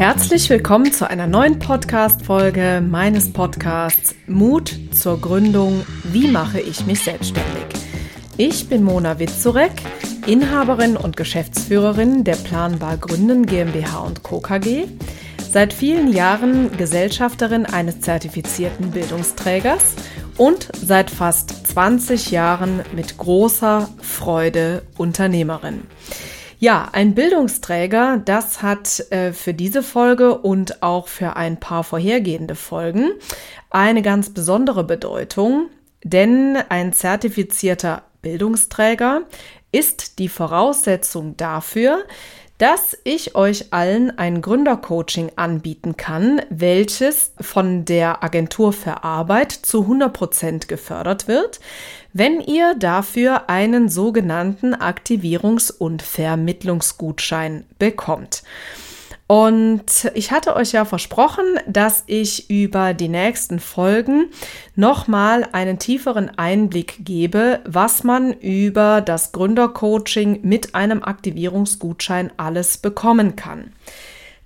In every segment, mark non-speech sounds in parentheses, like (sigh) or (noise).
Herzlich willkommen zu einer neuen Podcast-Folge meines Podcasts Mut zur Gründung Wie mache ich mich selbstständig? Ich bin Mona Witzurek, Inhaberin und Geschäftsführerin der Planbar Gründen GmbH und Co. KG, seit vielen Jahren Gesellschafterin eines zertifizierten Bildungsträgers und seit fast 20 Jahren mit großer Freude Unternehmerin. Ja, ein Bildungsträger, das hat äh, für diese Folge und auch für ein paar vorhergehende Folgen eine ganz besondere Bedeutung, denn ein zertifizierter Bildungsträger ist die Voraussetzung dafür, dass ich euch allen ein Gründercoaching anbieten kann, welches von der Agentur für Arbeit zu 100 Prozent gefördert wird, wenn ihr dafür einen sogenannten Aktivierungs- und Vermittlungsgutschein bekommt. Und ich hatte euch ja versprochen, dass ich über die nächsten Folgen nochmal einen tieferen Einblick gebe, was man über das Gründercoaching mit einem Aktivierungsgutschein alles bekommen kann.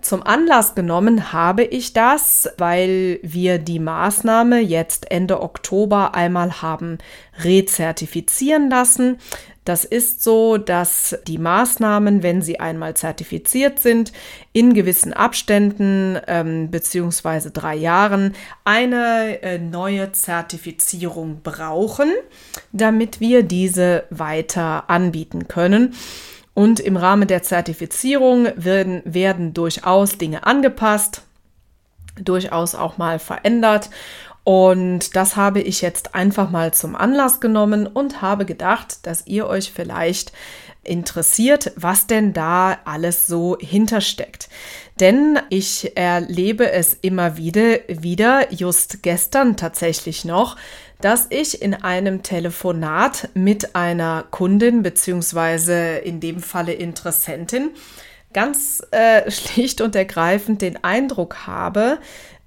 Zum Anlass genommen habe ich das, weil wir die Maßnahme jetzt Ende Oktober einmal haben rezertifizieren lassen. Das ist so, dass die Maßnahmen, wenn sie einmal zertifiziert sind, in gewissen Abständen ähm, beziehungsweise drei Jahren eine äh, neue Zertifizierung brauchen, damit wir diese weiter anbieten können. Und im Rahmen der Zertifizierung werden, werden durchaus Dinge angepasst, durchaus auch mal verändert. Und das habe ich jetzt einfach mal zum Anlass genommen und habe gedacht, dass ihr euch vielleicht interessiert, was denn da alles so hintersteckt. Denn ich erlebe es immer wieder, wieder, just gestern tatsächlich noch, dass ich in einem Telefonat mit einer Kundin beziehungsweise in dem Falle Interessentin ganz äh, (laughs) schlicht und ergreifend den Eindruck habe,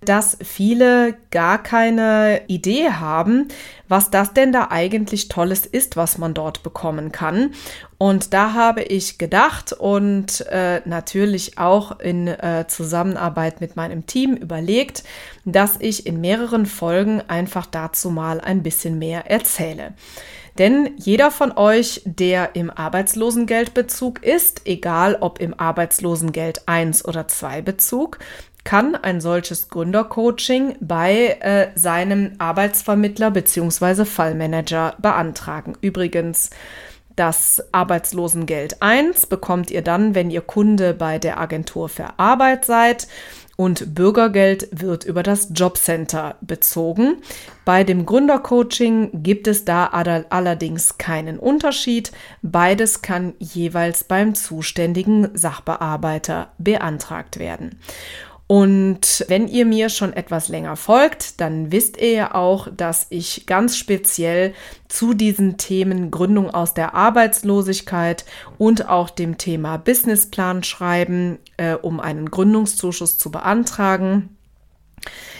dass viele gar keine Idee haben, was das denn da eigentlich Tolles ist, was man dort bekommen kann. Und da habe ich gedacht und äh, natürlich auch in äh, Zusammenarbeit mit meinem Team überlegt, dass ich in mehreren Folgen einfach dazu mal ein bisschen mehr erzähle. Denn jeder von euch, der im Arbeitslosengeldbezug ist, egal ob im Arbeitslosengeld 1 oder 2 Bezug, kann ein solches Gründercoaching bei äh, seinem Arbeitsvermittler bzw. Fallmanager beantragen. Übrigens, das Arbeitslosengeld 1 bekommt ihr dann, wenn ihr Kunde bei der Agentur für Arbeit seid und Bürgergeld wird über das Jobcenter bezogen. Bei dem Gründercoaching gibt es da allerdings keinen Unterschied. Beides kann jeweils beim zuständigen Sachbearbeiter beantragt werden. Und wenn ihr mir schon etwas länger folgt, dann wisst ihr ja auch, dass ich ganz speziell zu diesen Themen Gründung aus der Arbeitslosigkeit und auch dem Thema Businessplan schreiben, äh, um einen Gründungszuschuss zu beantragen,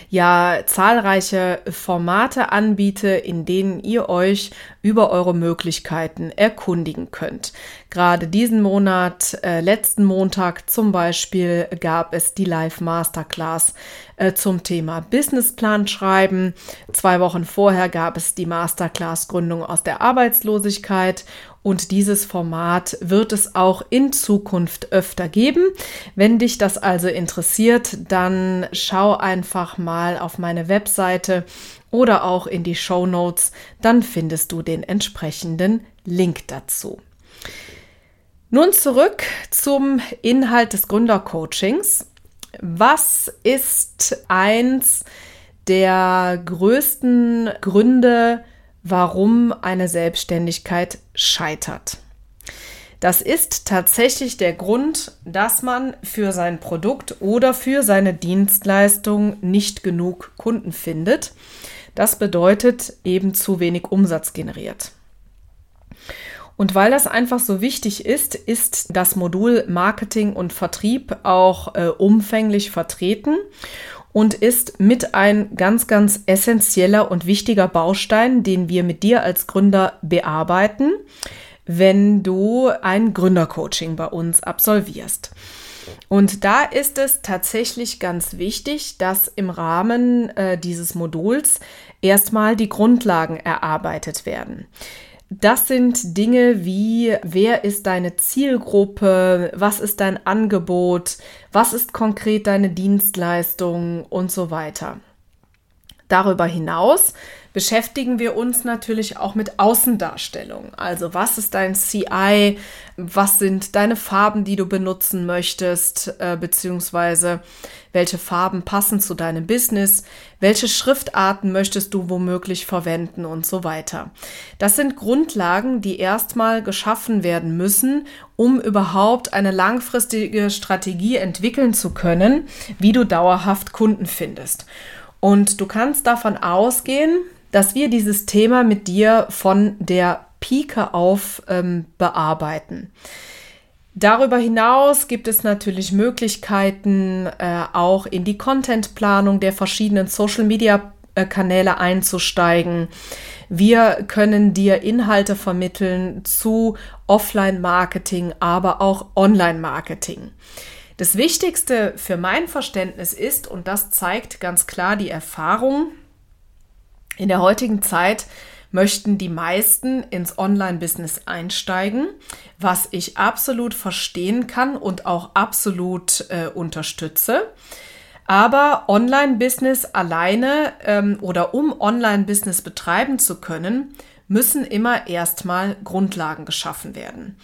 ja zahlreiche Formate anbiete, in denen ihr euch über eure Möglichkeiten erkundigen könnt. Gerade diesen Monat, äh, letzten Montag zum Beispiel, gab es die Live Masterclass äh, zum Thema Businessplan schreiben. Zwei Wochen vorher gab es die Masterclass Gründung aus der Arbeitslosigkeit und dieses Format wird es auch in Zukunft öfter geben. Wenn dich das also interessiert, dann schau einfach mal auf meine Webseite oder auch in die Show Notes, dann findest du den entsprechenden Link dazu. Nun zurück zum Inhalt des Gründercoachings. Was ist eins der größten Gründe, warum eine Selbstständigkeit scheitert. Das ist tatsächlich der Grund, dass man für sein Produkt oder für seine Dienstleistung nicht genug Kunden findet. Das bedeutet eben zu wenig Umsatz generiert. Und weil das einfach so wichtig ist, ist das Modul Marketing und Vertrieb auch äh, umfänglich vertreten und ist mit ein ganz, ganz essentieller und wichtiger Baustein, den wir mit dir als Gründer bearbeiten, wenn du ein Gründercoaching bei uns absolvierst. Und da ist es tatsächlich ganz wichtig, dass im Rahmen äh, dieses Moduls erstmal die Grundlagen erarbeitet werden. Das sind Dinge wie, wer ist deine Zielgruppe, was ist dein Angebot, was ist konkret deine Dienstleistung? Und so weiter. Darüber hinaus beschäftigen wir uns natürlich auch mit Außendarstellung. Also was ist dein CI? Was sind deine Farben, die du benutzen möchtest? Äh, beziehungsweise welche Farben passen zu deinem Business? Welche Schriftarten möchtest du womöglich verwenden und so weiter? Das sind Grundlagen, die erstmal geschaffen werden müssen, um überhaupt eine langfristige Strategie entwickeln zu können, wie du dauerhaft Kunden findest. Und du kannst davon ausgehen, dass wir dieses Thema mit dir von der Pike auf ähm, bearbeiten. Darüber hinaus gibt es natürlich Möglichkeiten, äh, auch in die Contentplanung der verschiedenen Social-Media-Kanäle einzusteigen. Wir können dir Inhalte vermitteln zu Offline-Marketing, aber auch Online-Marketing. Das Wichtigste für mein Verständnis ist, und das zeigt ganz klar die Erfahrung, in der heutigen Zeit möchten die meisten ins Online-Business einsteigen, was ich absolut verstehen kann und auch absolut äh, unterstütze. Aber Online-Business alleine ähm, oder um Online-Business betreiben zu können, müssen immer erstmal Grundlagen geschaffen werden.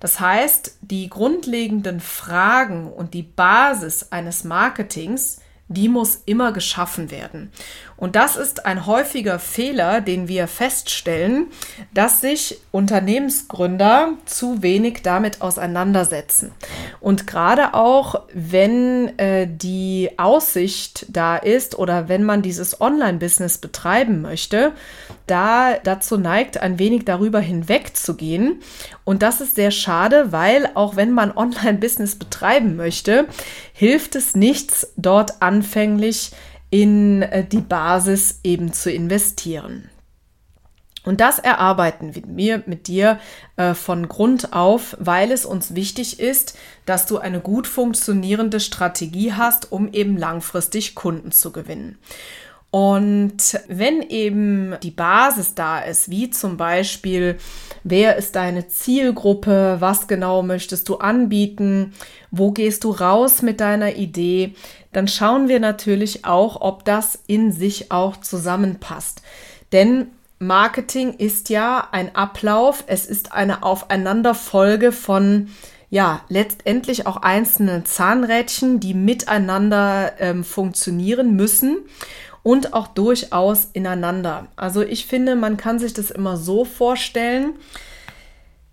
Das heißt, die grundlegenden Fragen und die Basis eines Marketings die muss immer geschaffen werden. Und das ist ein häufiger Fehler, den wir feststellen, dass sich Unternehmensgründer zu wenig damit auseinandersetzen. Und gerade auch, wenn äh, die Aussicht da ist oder wenn man dieses Online-Business betreiben möchte, da dazu neigt, ein wenig darüber hinwegzugehen. Und das ist sehr schade, weil auch wenn man (laughs) Online-Business betreiben möchte, hilft es nichts, dort anfänglich in äh, die Basis eben zu investieren. Und das erarbeiten wir mit dir äh, von Grund auf, weil es uns wichtig ist, dass du eine gut funktionierende Strategie hast, um eben langfristig Kunden zu gewinnen. Und wenn eben die Basis da ist, wie zum Beispiel, wer ist deine Zielgruppe, was genau möchtest du anbieten, wo gehst du raus mit deiner Idee, dann schauen wir natürlich auch, ob das in sich auch zusammenpasst. Denn Marketing ist ja ein Ablauf, es ist eine Aufeinanderfolge von ja, letztendlich auch einzelnen Zahnrädchen, die miteinander ähm, funktionieren müssen und auch durchaus ineinander. Also ich finde, man kann sich das immer so vorstellen,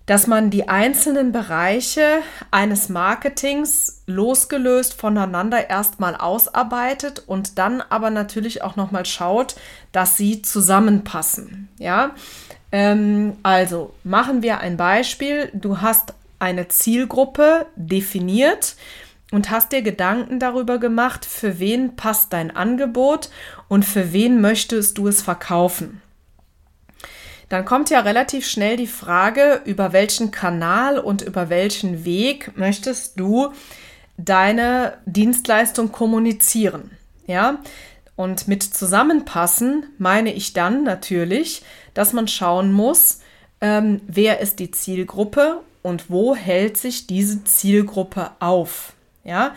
dass man die einzelnen Bereiche eines Marketings losgelöst voneinander erstmal ausarbeitet und dann aber natürlich auch nochmal schaut, dass sie zusammenpassen. Ja, ähm, also machen wir ein Beispiel. Du hast eine Zielgruppe definiert und hast dir Gedanken darüber gemacht, für wen passt dein Angebot und für wen möchtest du es verkaufen. Dann kommt ja relativ schnell die Frage, über welchen Kanal und über welchen Weg möchtest du deine Dienstleistung kommunizieren. Ja, und mit zusammenpassen meine ich dann natürlich, dass man schauen muss, ähm, wer ist die Zielgruppe und wo hält sich diese Zielgruppe auf. Ja,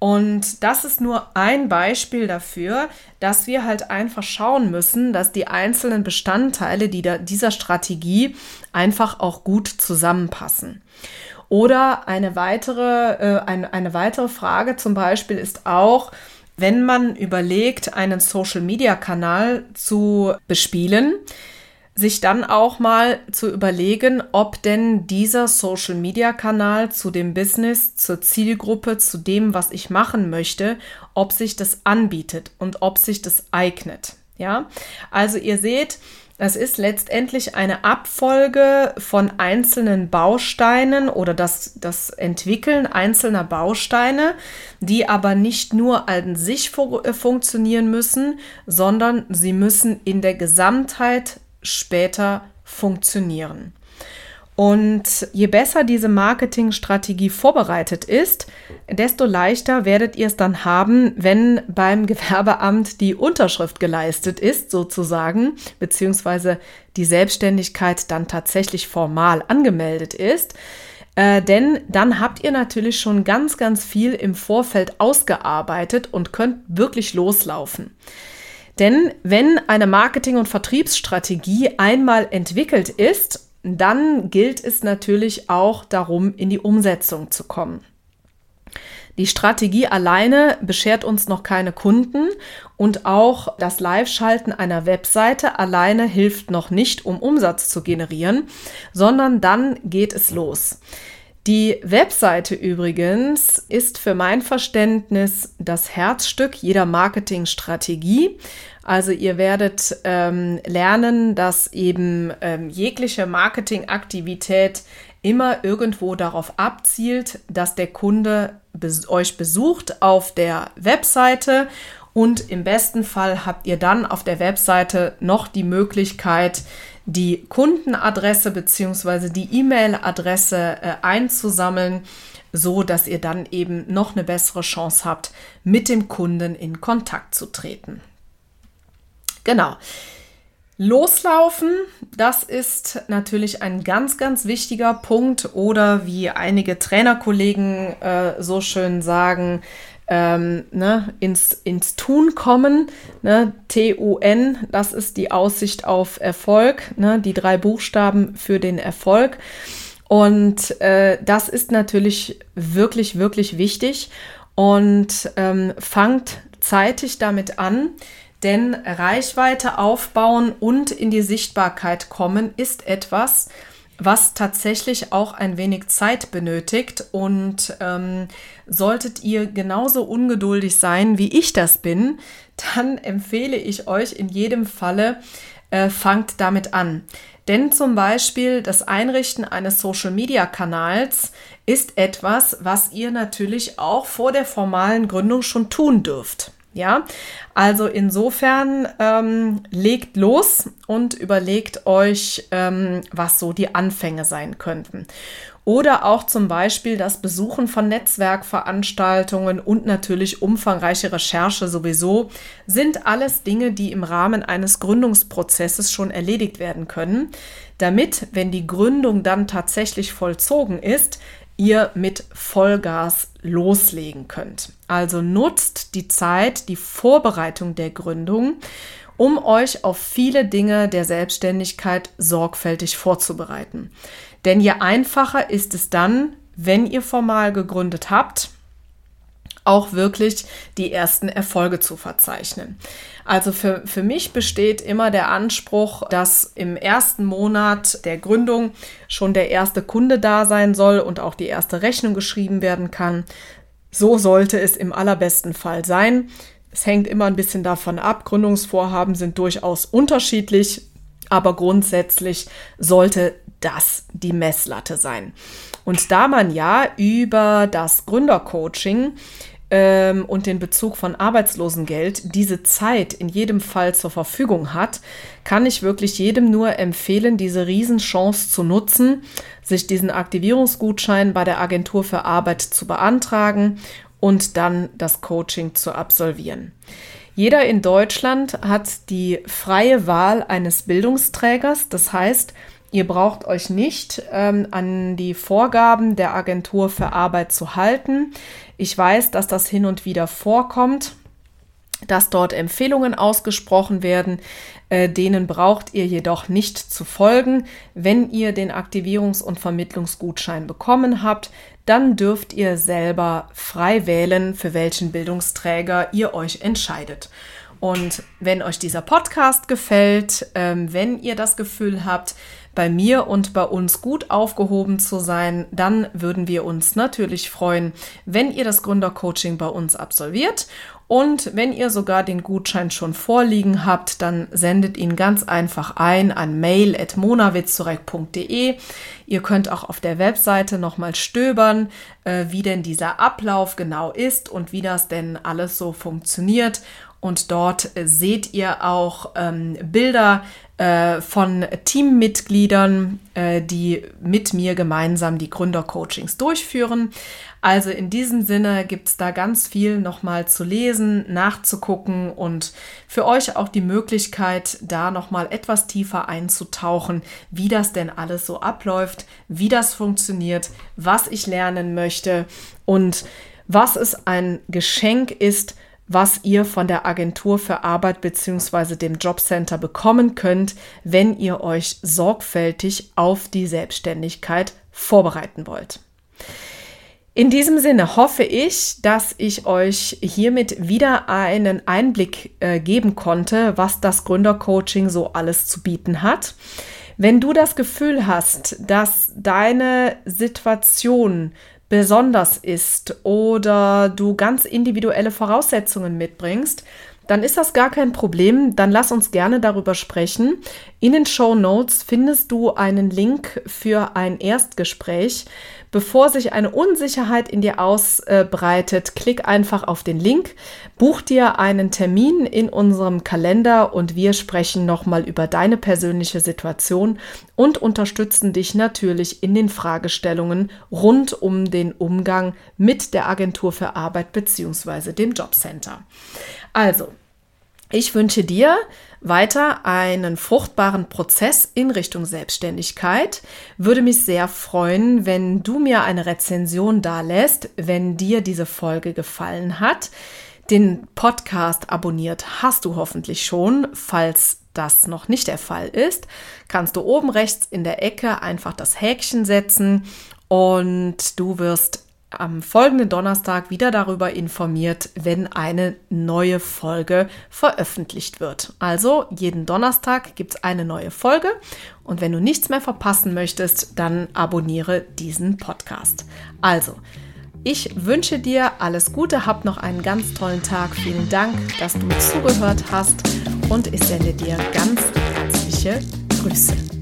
und das ist nur ein Beispiel dafür, dass wir halt einfach schauen müssen, dass die einzelnen Bestandteile dieser Strategie einfach auch gut zusammenpassen. Oder eine weitere, äh, eine, eine weitere Frage zum Beispiel ist auch, wenn man überlegt, einen Social-Media-Kanal zu bespielen, sich dann auch mal zu überlegen, ob denn dieser Social-Media-Kanal zu dem Business, zur Zielgruppe, zu dem, was ich machen möchte, ob sich das anbietet und ob sich das eignet. Ja, also ihr seht, es ist letztendlich eine Abfolge von einzelnen Bausteinen oder das, das Entwickeln einzelner Bausteine, die aber nicht nur an sich funktionieren müssen, sondern sie müssen in der Gesamtheit später funktionieren. Und je besser diese Marketingstrategie vorbereitet ist, desto leichter werdet ihr es dann haben, wenn beim (laughs) Gewerbeamt die Unterschrift geleistet ist, sozusagen, beziehungsweise die Selbstständigkeit dann tatsächlich formal angemeldet ist. Äh, denn dann habt ihr natürlich schon ganz, ganz viel im Vorfeld ausgearbeitet und könnt wirklich loslaufen. Denn wenn eine Marketing- und Vertriebsstrategie einmal entwickelt ist dann gilt es natürlich auch darum, in die Umsetzung zu kommen. Die Strategie alleine beschert uns noch keine Kunden und auch das Live-Schalten einer Webseite alleine hilft noch nicht, um Umsatz zu generieren, sondern dann geht es los. Die Webseite übrigens ist für mein Verständnis das Herzstück jeder Marketingstrategie. Also ihr werdet ähm, lernen, dass eben ähm, jegliche Marketingaktivität immer irgendwo darauf abzielt, dass der Kunde bes euch besucht auf der Webseite und im besten Fall habt ihr dann auf der Webseite noch die Möglichkeit, die Kundenadresse bzw. die E-Mail-Adresse äh, einzusammeln, so dass ihr dann eben noch eine bessere Chance habt, mit dem Kunden in Kontakt zu treten. Genau. Loslaufen, das ist natürlich ein ganz, ganz wichtiger Punkt oder wie einige Trainerkollegen äh, so schön sagen, ähm, ne, ins, ins Tun kommen. Ne, T-U-N, das ist die Aussicht auf Erfolg, ne, die drei Buchstaben für den Erfolg. Und äh, das ist natürlich wirklich, wirklich wichtig und ähm, fangt zeitig damit an, denn Reichweite aufbauen und in die Sichtbarkeit kommen ist etwas, was tatsächlich auch ein wenig Zeit benötigt. Und ähm, solltet ihr genauso ungeduldig sein, wie ich das bin, dann (laughs) empfehle ich euch in jedem Falle, äh, fangt damit an. Denn zum Beispiel das Einrichten eines Social-Media-Kanals ist etwas, was ihr natürlich auch vor der formalen Gründung schon tun dürft. Ja, also insofern ähm, legt los und überlegt euch, ähm, was so die Anfänge sein könnten. Oder auch zum Beispiel das Besuchen von Netzwerkveranstaltungen und natürlich umfangreiche Recherche sowieso sind alles Dinge, die im Rahmen eines Gründungsprozesses schon erledigt werden können, damit, wenn die Gründung dann tatsächlich vollzogen ist, ihr mit Vollgas loslegen könnt. Also nutzt die Zeit, die Vorbereitung der Gründung, um euch auf viele Dinge der Selbstständigkeit sorgfältig vorzubereiten. Denn je einfacher ist es dann, wenn ihr formal gegründet habt, auch wirklich die ersten Erfolge zu verzeichnen. Also für, für mich besteht immer der Anspruch, dass im ersten Monat der Gründung schon der erste Kunde da sein soll und auch die erste Rechnung geschrieben werden kann. So sollte es im allerbesten Fall sein. Es hängt immer ein bisschen davon ab. Gründungsvorhaben sind durchaus unterschiedlich, aber grundsätzlich sollte das die Messlatte sein. Und da man ja über das Gründercoaching ähm, und den Bezug von Arbeitslosengeld diese Zeit in jedem Fall zur Verfügung hat, kann ich wirklich jedem nur empfehlen, diese Riesenchance zu nutzen, sich diesen Aktivierungsgutschein bei der Agentur für Arbeit zu beantragen und dann das Coaching zu absolvieren. Jeder in Deutschland hat die freie Wahl eines Bildungsträgers, das heißt, Ihr braucht euch nicht ähm, an die Vorgaben der Agentur für Arbeit zu halten. Ich weiß, dass das hin und wieder vorkommt, dass dort Empfehlungen ausgesprochen werden. Äh, denen braucht ihr jedoch nicht zu folgen. Wenn ihr den Aktivierungs- und Vermittlungsgutschein bekommen habt, dann dürft ihr selber frei wählen, für welchen Bildungsträger ihr euch entscheidet. Und wenn euch dieser Podcast gefällt, ähm, wenn ihr das Gefühl habt, bei mir und bei uns gut aufgehoben zu sein, dann würden wir uns natürlich freuen, wenn ihr das Gründercoaching bei uns absolviert. Und wenn ihr sogar den Gutschein schon vorliegen habt, dann sendet ihn ganz einfach ein an mail.monawitzurek.de. Ihr könnt auch auf der Webseite nochmal stöbern, äh, wie denn dieser Ablauf genau ist und wie das denn alles so funktioniert. Und dort äh, seht ihr auch ähm, Bilder äh, von Teammitgliedern, äh, die mit mir gemeinsam die Gründercoachings durchführen. Also in diesem Sinne gibt es da ganz viel nochmal zu lesen, nachzugucken und für euch auch die Möglichkeit, da nochmal etwas tiefer einzutauchen, wie das denn alles so abläuft, wie das funktioniert, was ich lernen möchte und was es ein Geschenk ist, was ihr von der Agentur für Arbeit bzw. dem Jobcenter bekommen könnt, wenn ihr euch sorgfältig auf die Selbstständigkeit vorbereiten wollt. In diesem Sinne hoffe ich, dass ich euch hiermit wieder einen Einblick äh, geben konnte, was das Gründercoaching so alles zu bieten hat. Wenn du das Gefühl hast, dass deine Situation besonders ist oder du ganz individuelle Voraussetzungen mitbringst, dann ist das gar kein Problem. Dann lass uns gerne darüber sprechen. In den Show Notes findest du einen Link für ein Erstgespräch. Bevor sich eine Unsicherheit in dir ausbreitet, klick einfach auf den Link, buch dir einen Termin in unserem Kalender und wir sprechen nochmal über deine persönliche Situation und unterstützen dich natürlich in den Fragestellungen rund um den Umgang mit der Agentur für Arbeit bzw. dem Jobcenter. Also, ich wünsche dir weiter einen fruchtbaren Prozess in Richtung Selbstständigkeit. Würde mich sehr freuen, wenn du mir eine Rezension dalässt, wenn dir diese Folge gefallen hat. Den Podcast abonniert hast du hoffentlich schon. Falls das noch nicht der Fall ist, kannst du oben rechts in der Ecke einfach das Häkchen setzen und du wirst am folgenden Donnerstag wieder darüber informiert, wenn eine neue Folge veröffentlicht wird. Also jeden Donnerstag gibt es eine neue Folge und wenn du nichts mehr verpassen möchtest, dann abonniere diesen Podcast. Also, ich wünsche dir alles Gute, hab noch einen ganz tollen Tag. Vielen Dank, dass du zugehört hast und ich sende dir ganz herzliche Grüße.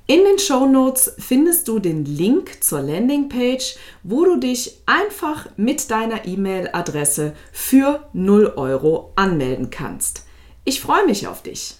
In den Show Notes findest du den Link zur Landingpage, wo du dich einfach mit deiner E-Mail-Adresse für 0 Euro anmelden kannst. Ich freue mich auf dich.